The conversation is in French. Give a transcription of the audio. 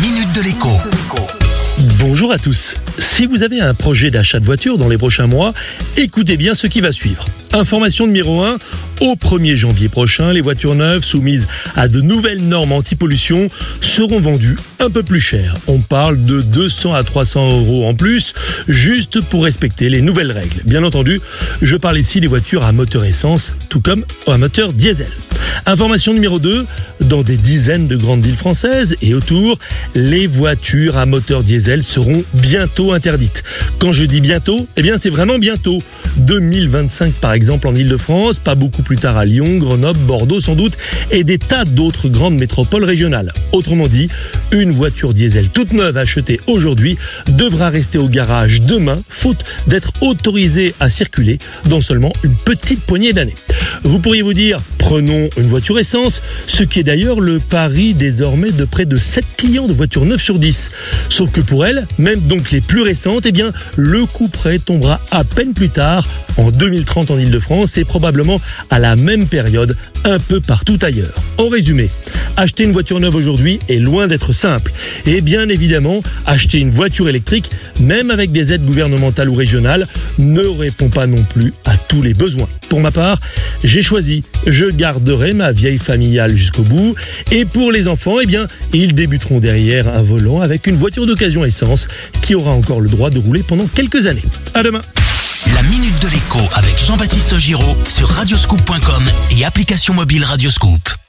minute de l'écho. Bonjour à tous. Si vous avez un projet d'achat de voiture dans les prochains mois, écoutez bien ce qui va suivre. Information numéro 1. Au 1er janvier prochain, les voitures neuves soumises à de nouvelles normes anti-pollution seront vendues un peu plus cher. On parle de 200 à 300 euros en plus, juste pour respecter les nouvelles règles. Bien entendu, je parle ici des voitures à moteur essence, tout comme à moteur diesel. Information numéro 2, dans des dizaines de grandes villes françaises et autour, les voitures à moteur diesel seront bientôt interdites. Quand je dis bientôt, eh bien c'est vraiment bientôt. 2025 par exemple en Ile-de-France, pas beaucoup plus tard à Lyon, Grenoble, Bordeaux sans doute, et des tas d'autres grandes métropoles régionales. Autrement dit, une voiture diesel toute neuve achetée aujourd'hui devra rester au garage demain, faute d'être autorisée à circuler dans seulement une petite poignée d'années. Vous pourriez vous dire, prenons une voiture essence, ce qui est d'ailleurs le pari désormais de près de 7 clients de voitures neuves sur 10. Sauf que pour elles, même donc les plus récentes, eh bien, le coup près tombera à peine plus tard, en 2030 en Ile-de-France et probablement à la même période un peu partout ailleurs. En résumé, acheter une voiture neuve aujourd'hui est loin d'être simple. Et bien évidemment, acheter une voiture électrique, même avec des aides gouvernementales ou régionales, ne répond pas non plus à tous les besoins. Pour ma part, j'ai choisi, je garderai ma vieille familiale jusqu'au bout. Et pour les enfants, eh bien, ils débuteront derrière un volant avec une voiture d'occasion essence qui aura encore le droit de rouler pendant quelques années. À demain. La minute de l'écho avec Jean-Baptiste Giraud sur radioscoop.com et application mobile Radioscoop.